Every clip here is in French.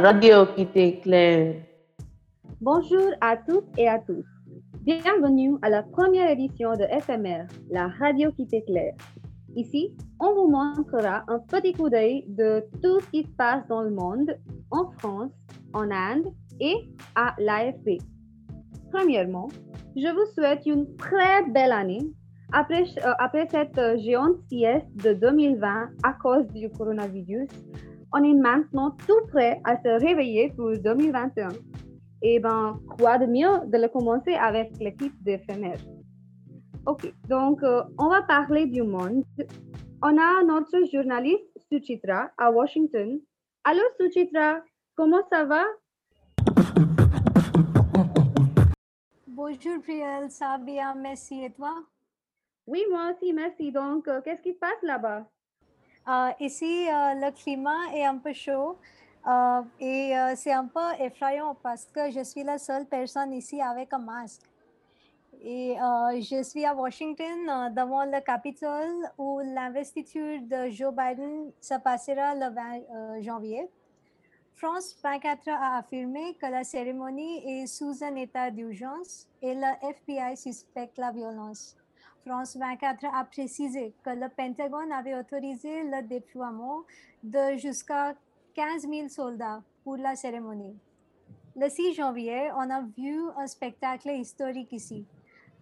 radio qui t'éclaire. Bonjour à toutes et à tous. Bienvenue à la première édition de FMR, la radio qui t'éclaire. Ici, on vous montrera un petit coup d'œil de tout ce qui se passe dans le monde, en France, en Inde et à l'AFP. Premièrement, je vous souhaite une très belle année après, euh, après cette euh, géante sieste de 2020 à cause du coronavirus. On est maintenant tout prêt à se réveiller pour 2021. Et ben, quoi de mieux de le commencer avec l'équipe d'éphémère. Ok, donc euh, on va parler du monde. On a notre journaliste Suchitra à Washington. Allô Suchitra, comment ça va? Bonjour Priel, ça va bien, merci et toi? Oui, moi aussi, merci. Donc, euh, qu'est-ce qui se passe là-bas? Euh, ici, euh, le climat est un peu chaud euh, et c'est un peu effrayant parce que je suis la seule personne ici avec un masque. Et je suis à Washington, devant le Capitole, où l'investiture de Joe Biden se passera le 20 euh, janvier. France 24 a affirmé que la cérémonie est sous un état d'urgence et le FBI suspecte la violence. France 24 a précisé que le Pentagone avait autorisé le déploiement de jusqu'à 15 000 soldats pour la cérémonie. Le 6 janvier, on a vu un spectacle historique ici.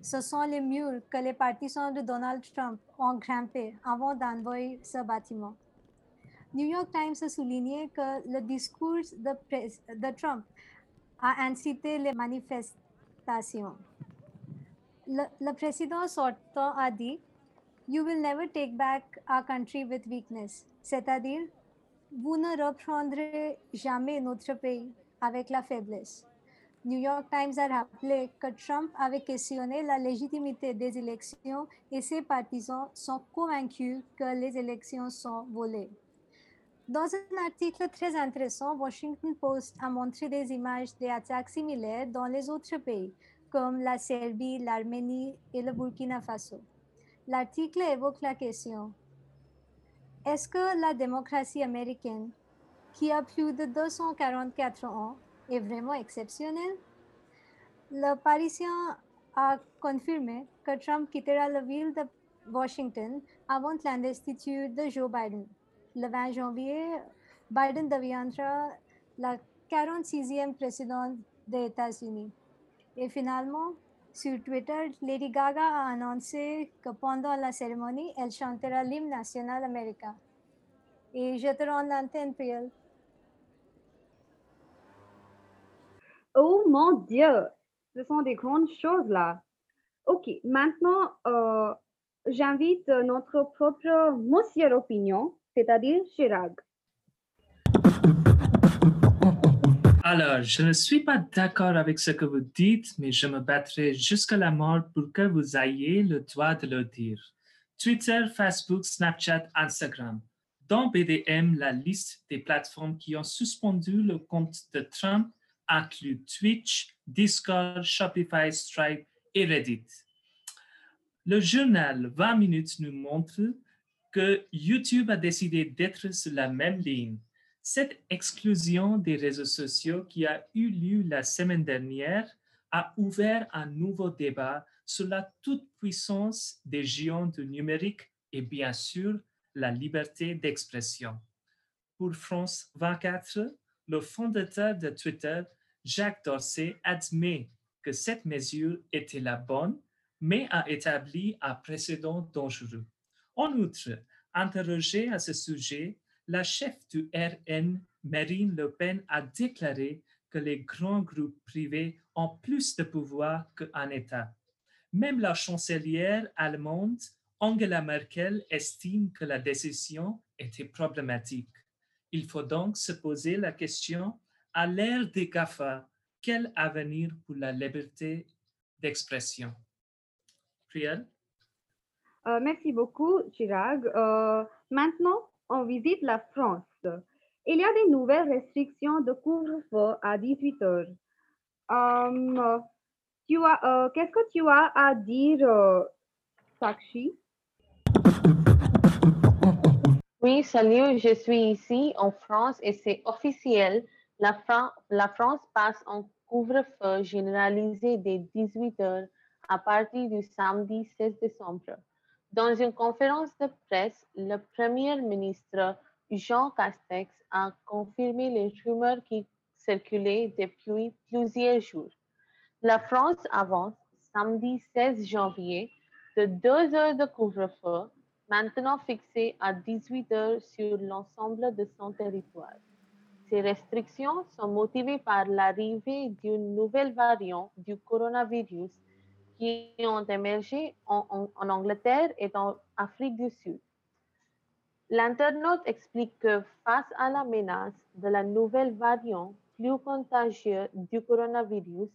Ce sont les murs que les partisans de Donald Trump ont grimpés avant d'envoyer ce bâtiment. New York Times a souligné que le discours de, de Trump a incité les manifestations. Le président sortant a dit You will never take back our country with weakness, c'est-à-dire vous ne reprendrez jamais notre pays avec la faiblesse. New York Times a rappelé que Trump avait questionné la légitimité des élections et ses partisans sont convaincus que les élections sont volées. Dans un article très intéressant, Washington Post a montré des images d'attaques similaires dans les autres pays, comme la Serbie, l'Arménie et le Burkina Faso. L'article évoque la question est-ce que la démocratie américaine, qui a plus de 244 ans, est vraiment exceptionnelle? Le Parisien a confirmé que Trump quittera la ville de Washington avant l'investiture de Joe Biden. Le 20 janvier, Biden deviendra la 46e président des États-Unis. Et finalement, sur Twitter, Lady Gaga a annoncé que pendant la cérémonie, elle chantera l'hymne national américain. Et je te rends l'antenne, Priel. Oh mon Dieu, ce sont des grandes choses là. Ok, maintenant, euh, j'invite notre propre monsieur opinion, c'est-à-dire Chirag. Alors, je ne suis pas d'accord avec ce que vous dites, mais je me battrai jusqu'à la mort pour que vous ayez le droit de le dire. Twitter, Facebook, Snapchat, Instagram. Dans BDM, la liste des plateformes qui ont suspendu le compte de Trump inclut Twitch, Discord, Shopify, Stripe et Reddit. Le journal 20 minutes nous montre que YouTube a décidé d'être sur la même ligne. Cette exclusion des réseaux sociaux qui a eu lieu la semaine dernière a ouvert un nouveau débat sur la toute-puissance des géants du numérique et bien sûr la liberté d'expression. Pour France 24, le fondateur de Twitter, Jacques Dorsey, admet que cette mesure était la bonne, mais a établi un précédent dangereux. En outre, interrogée à ce sujet, la chef du RN, Marine Le Pen, a déclaré que les grands groupes privés ont plus de pouvoir qu'un État. Même la chancelière allemande, Angela Merkel, estime que la décision était problématique. Il faut donc se poser la question, à l'ère des GAFA, quel avenir pour la liberté d'expression? Priel? Euh, merci beaucoup, Chirag. Euh, maintenant, on visite la France. Il y a des nouvelles restrictions de couvre-feu à 18 heures. Euh, tu as, euh, qu'est-ce que tu as à dire, euh? Oui, salut, je suis ici en France et c'est officiel. la, France passe en couvre-feu généralisé dès 18 heures à partir du samedi 16 décembre. Dans une conférence de presse, le Premier ministre Jean Castex a confirmé les rumeurs qui circulaient depuis plusieurs jours. La France avance samedi 16 janvier de deux heures de couvre-feu, maintenant fixé à 18 heures sur l'ensemble de son territoire. Ces restrictions sont motivées par l'arrivée d'une nouvelle variante du coronavirus qui ont émergé en, Angleterre et en Afrique du Sud. L'internaute explique que face à la menace de la nouvelle variante plus contagieuse du coronavirus,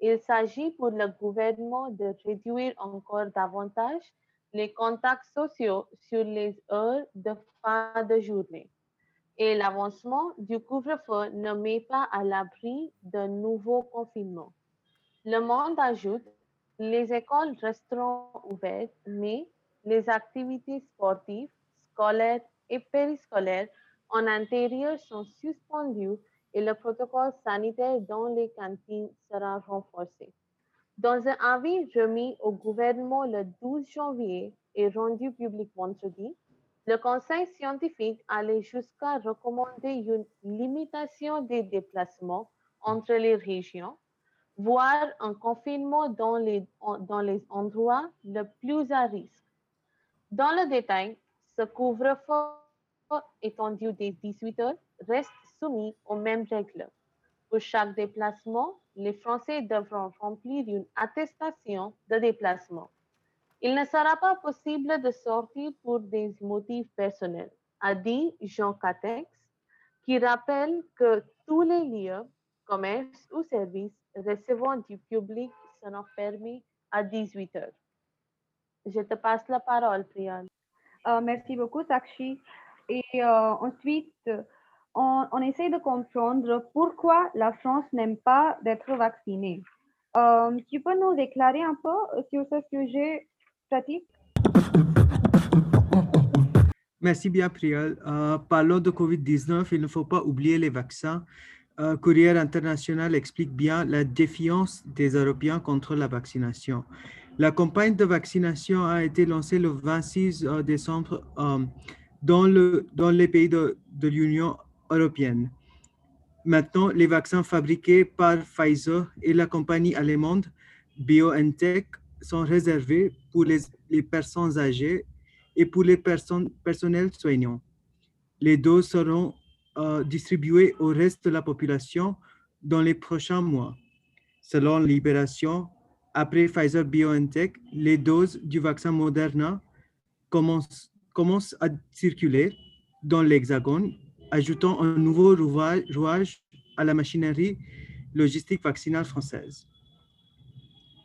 il s'agit pour le gouvernement de réduire encore davantage les contacts sociaux sur les heures de fin de journée. Et l'avancement du couvre-feu ne met pas à l'abri d'un nouveau confinement. Le monde ajoute, les écoles resteront ouvertes, mais les activités sportives, scolaires et périscolaires en intérieur sont suspendues et le protocole sanitaire dans les cantines sera renforcé. Dans un avis remis au gouvernement le 12 janvier et rendu public vendredi, le Conseil scientifique allait jusqu'à recommander une limitation des déplacements entre les régions, voire un confinement dans les, dans les endroits les plus à risque. Dans le détail, ce couvre-feu étendu des 18 heures reste soumis aux mêmes règles. Pour chaque déplacement, les Français devront remplir une attestation de déplacement. Il ne sera pas possible de sortir pour des motifs personnels, a dit Jean Catex, qui rappelle que tous les lieux, commerces ou services recevant du public seront fermés à 18 heures. Je te passe la parole, Priya. Euh, merci beaucoup, Sakshi. Et euh, ensuite, on, essaie de comprendre pourquoi la France n'aime pas d'être vaccinée. Euh, tu peux nous déclarer un peu sur ce sujet pratique Merci bien, Priel. Euh, parlons de COVID-19, il ne faut pas oublier les vaccins. Euh, Courrier international explique bien la défiance des Européens contre la vaccination. La campagne de vaccination a été lancée le 26 euh, décembre dans, le, dans les pays de, de l'Union européenne. Maintenant, les vaccins fabriqués par Pfizer et la compagnie allemande BioNTech sont réservés pour les, les personnes âgées et pour les personnes, personnels soignants. Les doses seront euh, au reste de la population dans les prochains mois. Selon Libération, après Pfizer BioNTech, les doses du vaccin Moderna commencent, commencent à circuler dans l'Hexagone ajoutant un nouveau rouage à la machinerie logistique vaccinale française.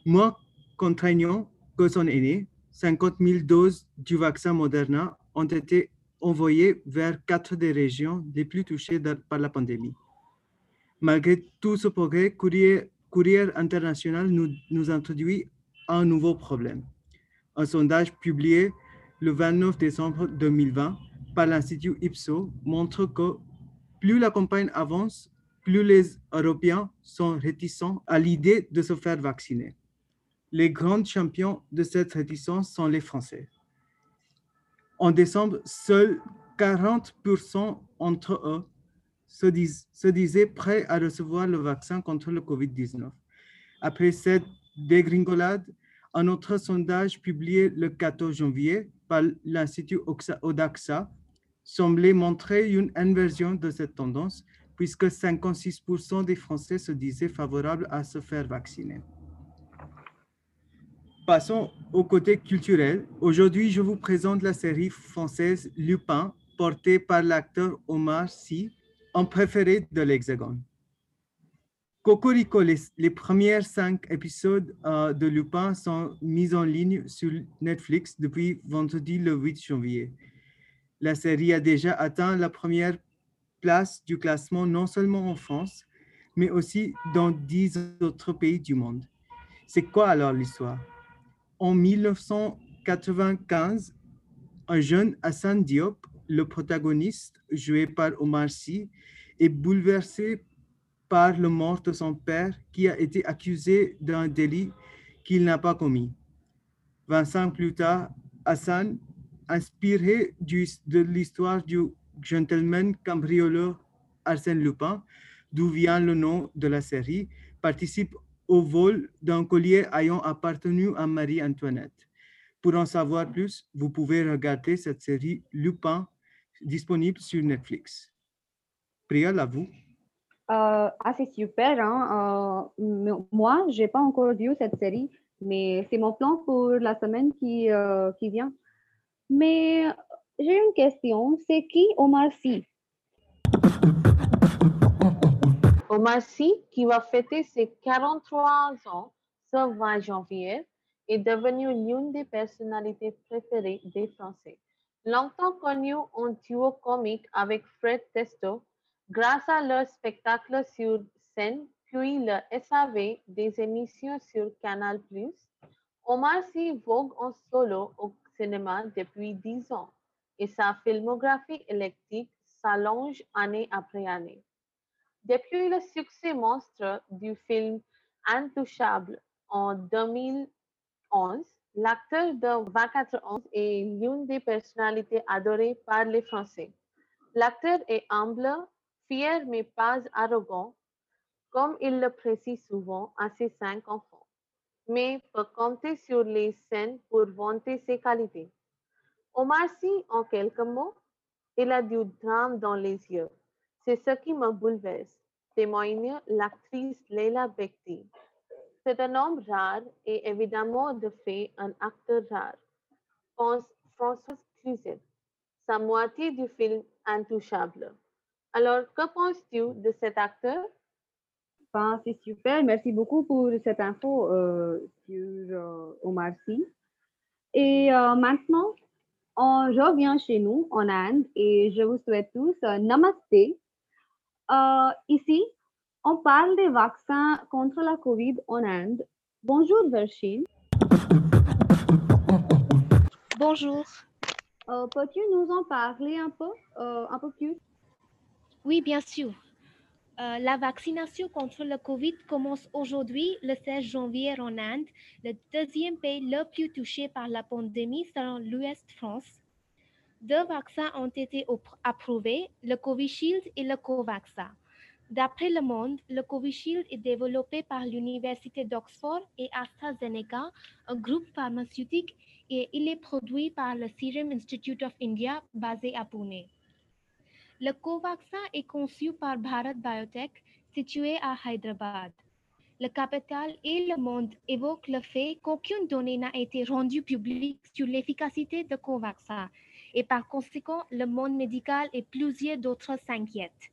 Moins contraignant que son aîné, 50 000 doses du vaccin Moderna ont été envoyées vers quatre des régions les plus touchées par la pandémie. Malgré tout ce progrès, Courrier, Courrier international nous, nous introduit un nouveau problème. Un sondage publié le 29 décembre 2020 par l'Institut IPSO montre que plus la campagne avance, plus les Européens sont réticents à l'idée de se faire vacciner. Les grands champions de cette réticence sont les Français. En décembre, seuls 40% entre eux se, disaient prêts à recevoir le vaccin contre le COVID-19. Après cette dégringolade, un autre sondage publié le 14 janvier par l'Institut Odaxa semblait montrer une inversion de cette tendance, puisque 56% des Français se disaient favorables à se faire vacciner. Passons au côté culturel. Aujourd'hui, je vous présente la série française Lupin, portée par l'acteur Omar Sy, un préféré de l'Hexagone. Cocorico, les, les premiers cinq épisodes euh, de Lupin sont mis en ligne sur Netflix depuis vendredi le 8 janvier la série a déjà atteint la première place du classement non seulement en France, mais aussi dans dix autres pays du monde. C'est quoi alors l'histoire? En 1995, un jeune Hassan Diop, le protagoniste joué par Omar Sy, est bouleversé par le mort de son père qui a été accusé d'un délit qu'il n'a pas commis. 25 ans plus tard, Hassan, inspiré de l'histoire du gentleman cambrioleur Arsène Lupin, d'où vient le nom de la série, participe au vol d'un collier ayant appartenu à Marie-Antoinette. Pour en savoir plus, vous pouvez regarder cette série Lupin disponible sur Netflix. Priya, à vous. Euh, ah, c'est super. Hein? Euh, moi, je n'ai pas encore vu cette série, mais c'est mon plan pour la semaine qui, euh, qui vient. Mais j'ai une question. C'est qui Omar Sy? Omar Sy, qui va fêter ses 43 ans ce 20 janvier, est devenu l'une des personnalités préférées des Français. Longtemps connu en duo comique avec Fred Testo, grâce à leur spectacle sur scène, puis le SAV des émissions sur Canal+, Omar Sy vogue en solo au cinéma depuis 10 ans et sa filmographie électrique s'allonge année après année. Depuis le succès monstre du film Intouchable en 2000, l'acteur de 24 ans est l'une des personnalités adorées par les Français. L'acteur est humble, fier mais pas arrogant, comme il le précise souvent à ses cinq enfants, mais peut compter sur les scènes pour vanter ses qualités. Omar Sy, en quelques mots, il a du drame dans les yeux. C'est ce qui me bouleverse, témoigne l'actrice Leila Bekti. C'est un homme rare et évidemment de fait un acteur rare, pense François Cluzet, sa moitié du film Intouchable. Alors, que penses-tu de cet acteur? Ben, c'est super. Merci beaucoup pour cette info euh, sur euh, Omar Sy. Et euh, maintenant, on revient chez nous en Inde et je vous souhaite tous Namaste. Ici, on parle des vaccins contre la COVID en Inde. Bonjour Vershine. Bonjour. Euh, peux-tu nous en parler un peu, euh, un peu plus? Oui, bien sûr. Euh, la vaccination contre le COVID commence aujourd'hui, le 16 janvier en Inde, le deuxième pays le plus touché par la pandémie selon l'Ouest France. Deux vaccins ont été approuvés, le Covishield et le Covaxa. D'après Le Monde, le Covishield est développé par l'Université d'Oxford et AstraZeneca, un groupe pharmaceutique, et il est produit par le Serum Institute of India basé à Pune. Le Covaxin est conçu par Bharat Biotech, situé à Hyderabad. Le capital et le monde évoquent le fait qu'aucune donnée n'a été rendue publique sur l'efficacité de Covaxin et par conséquent, le monde médical et plusieurs d'autres s'inquiètent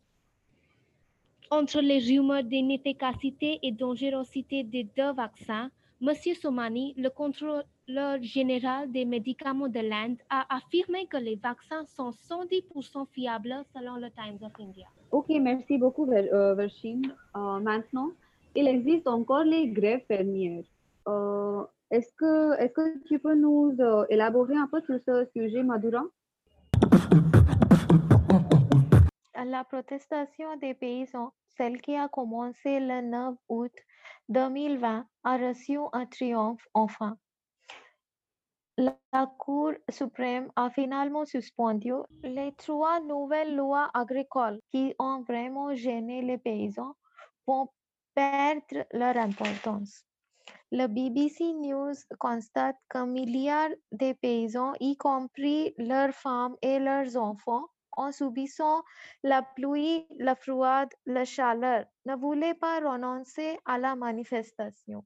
entre les rumeurs d'inefficacité et dangerosité des deux vaccins, M. Somani, le contrôleur général des médicaments de l'Inde, a affirmé que les vaccins sont 110% fiables selon le Times of India. Ok, merci beaucoup, euh, Vershine. Euh, maintenant, il existe encore les grèves fermières. Euh, est-ce que, est que tu peux nous élaborer un peu sur ce sujet, Madura? La protestation des paysans celle qui a commencé le 9 août 2020 a reçu un triomphe enfin. La Cour suprême a finalement suspendu les trois nouvelles lois agricoles qui ont vraiment gêné les paysans vont perdre leur importance. Le BBC News constate qu'un milliard de paysans, y compris leurs femmes et leurs enfants, en subissant la pluie, la froide, la chaleur, ne voulait pas renoncer à la manifestation.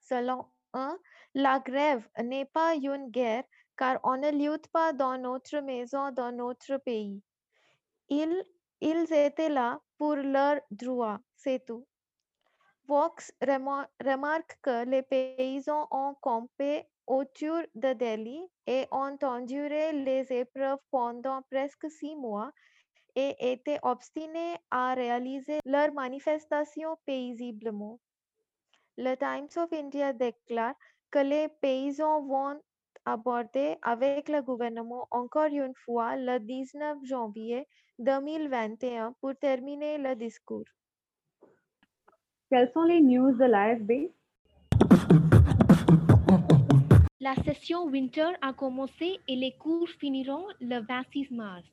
Selon eux, la grève n'est pas une guerre car on ne lutte pas dans notre maison, dans notre pays. Ils, ils étaient là pour leurs droits, c'est tout. Vox remarque que les paysans ont campé autour de Delhi et ont enduré les épreuves pendant presque six mois et étaient obstinés à réaliser leur manifestation paisiblement. Le Times of India déclare que les paysans vont aborder avec le gouvernement encore une fois le 19 janvier 2021 pour terminer le discours. Quelles sont les news de l'AFB? La session winter a commencé et les cours finiront le 26 mars.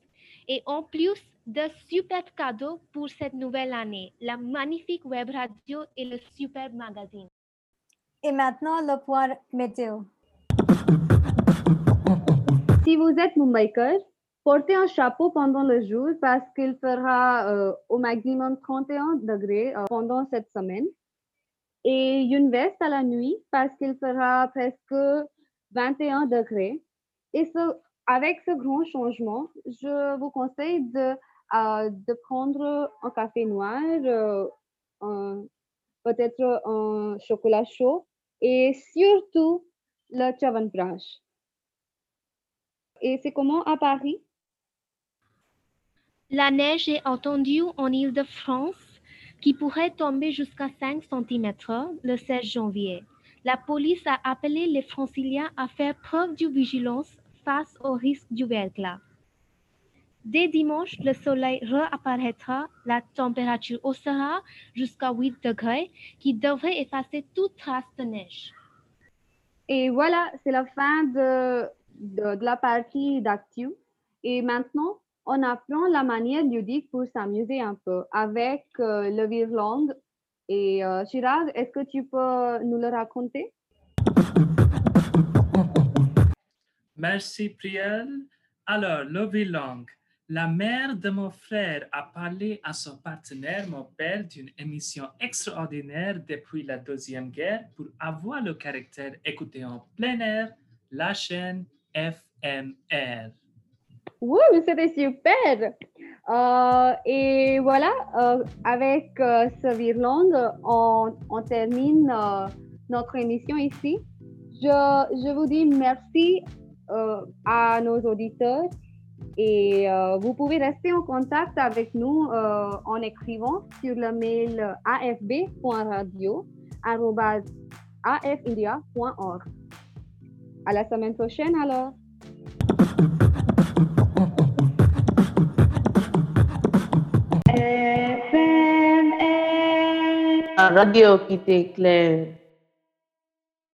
Et en plus de super cadeaux pour cette nouvelle année, la magnifique web radio et le super magazine. Et maintenant, le point météo. Si vous êtes Mumbaiker, portez un chapeau pendant le jour parce qu'il fera euh, au maximum 31 degrés euh, pendant cette semaine. Et une veste à la nuit parce qu'il fera presque 21 degrés. Et ce, avec ce grand changement, je vous conseille de, euh, de prendre un café noir, peut-être un chocolat chaud et surtout le Chavanprash. Et c'est comment à Paris? La neige est attendue en Île-de-France qui pourrait tomber jusqu'à 5 cm le 16 janvier. La police a appelé les franciliens à faire preuve de vigilance face au risque du verglas. Dès dimanche, le soleil réapparaîtra, la température haussera jusqu'à 8 degrés qui devrait effacer toute trace de neige. Et voilà, c'est la fin de, de, de la partie d'actu. Et maintenant, on apprend la manière ludique pour s'amuser un peu avec euh, le. Et euh, est-ce que tu peux nous le raconter? Merci, Priel. Alors, le langue. La mère de mon frère a parlé à son partenaire, mon père, d'une émission extraordinaire depuis la Deuxième Guerre pour avoir le caractère écouté en plein air, la chaîne FMR. Oui, c'était super. Euh, et voilà, euh, avec euh, ce virlang, on, on termine euh, notre émission ici. Je, vous dis merci euh, à nos auditeurs et euh, vous pouvez rester en contact avec nous euh, en écrivant sur le mail afb.radio@afindia.org. À la semaine prochaine alors. La radio qui t'éclaire.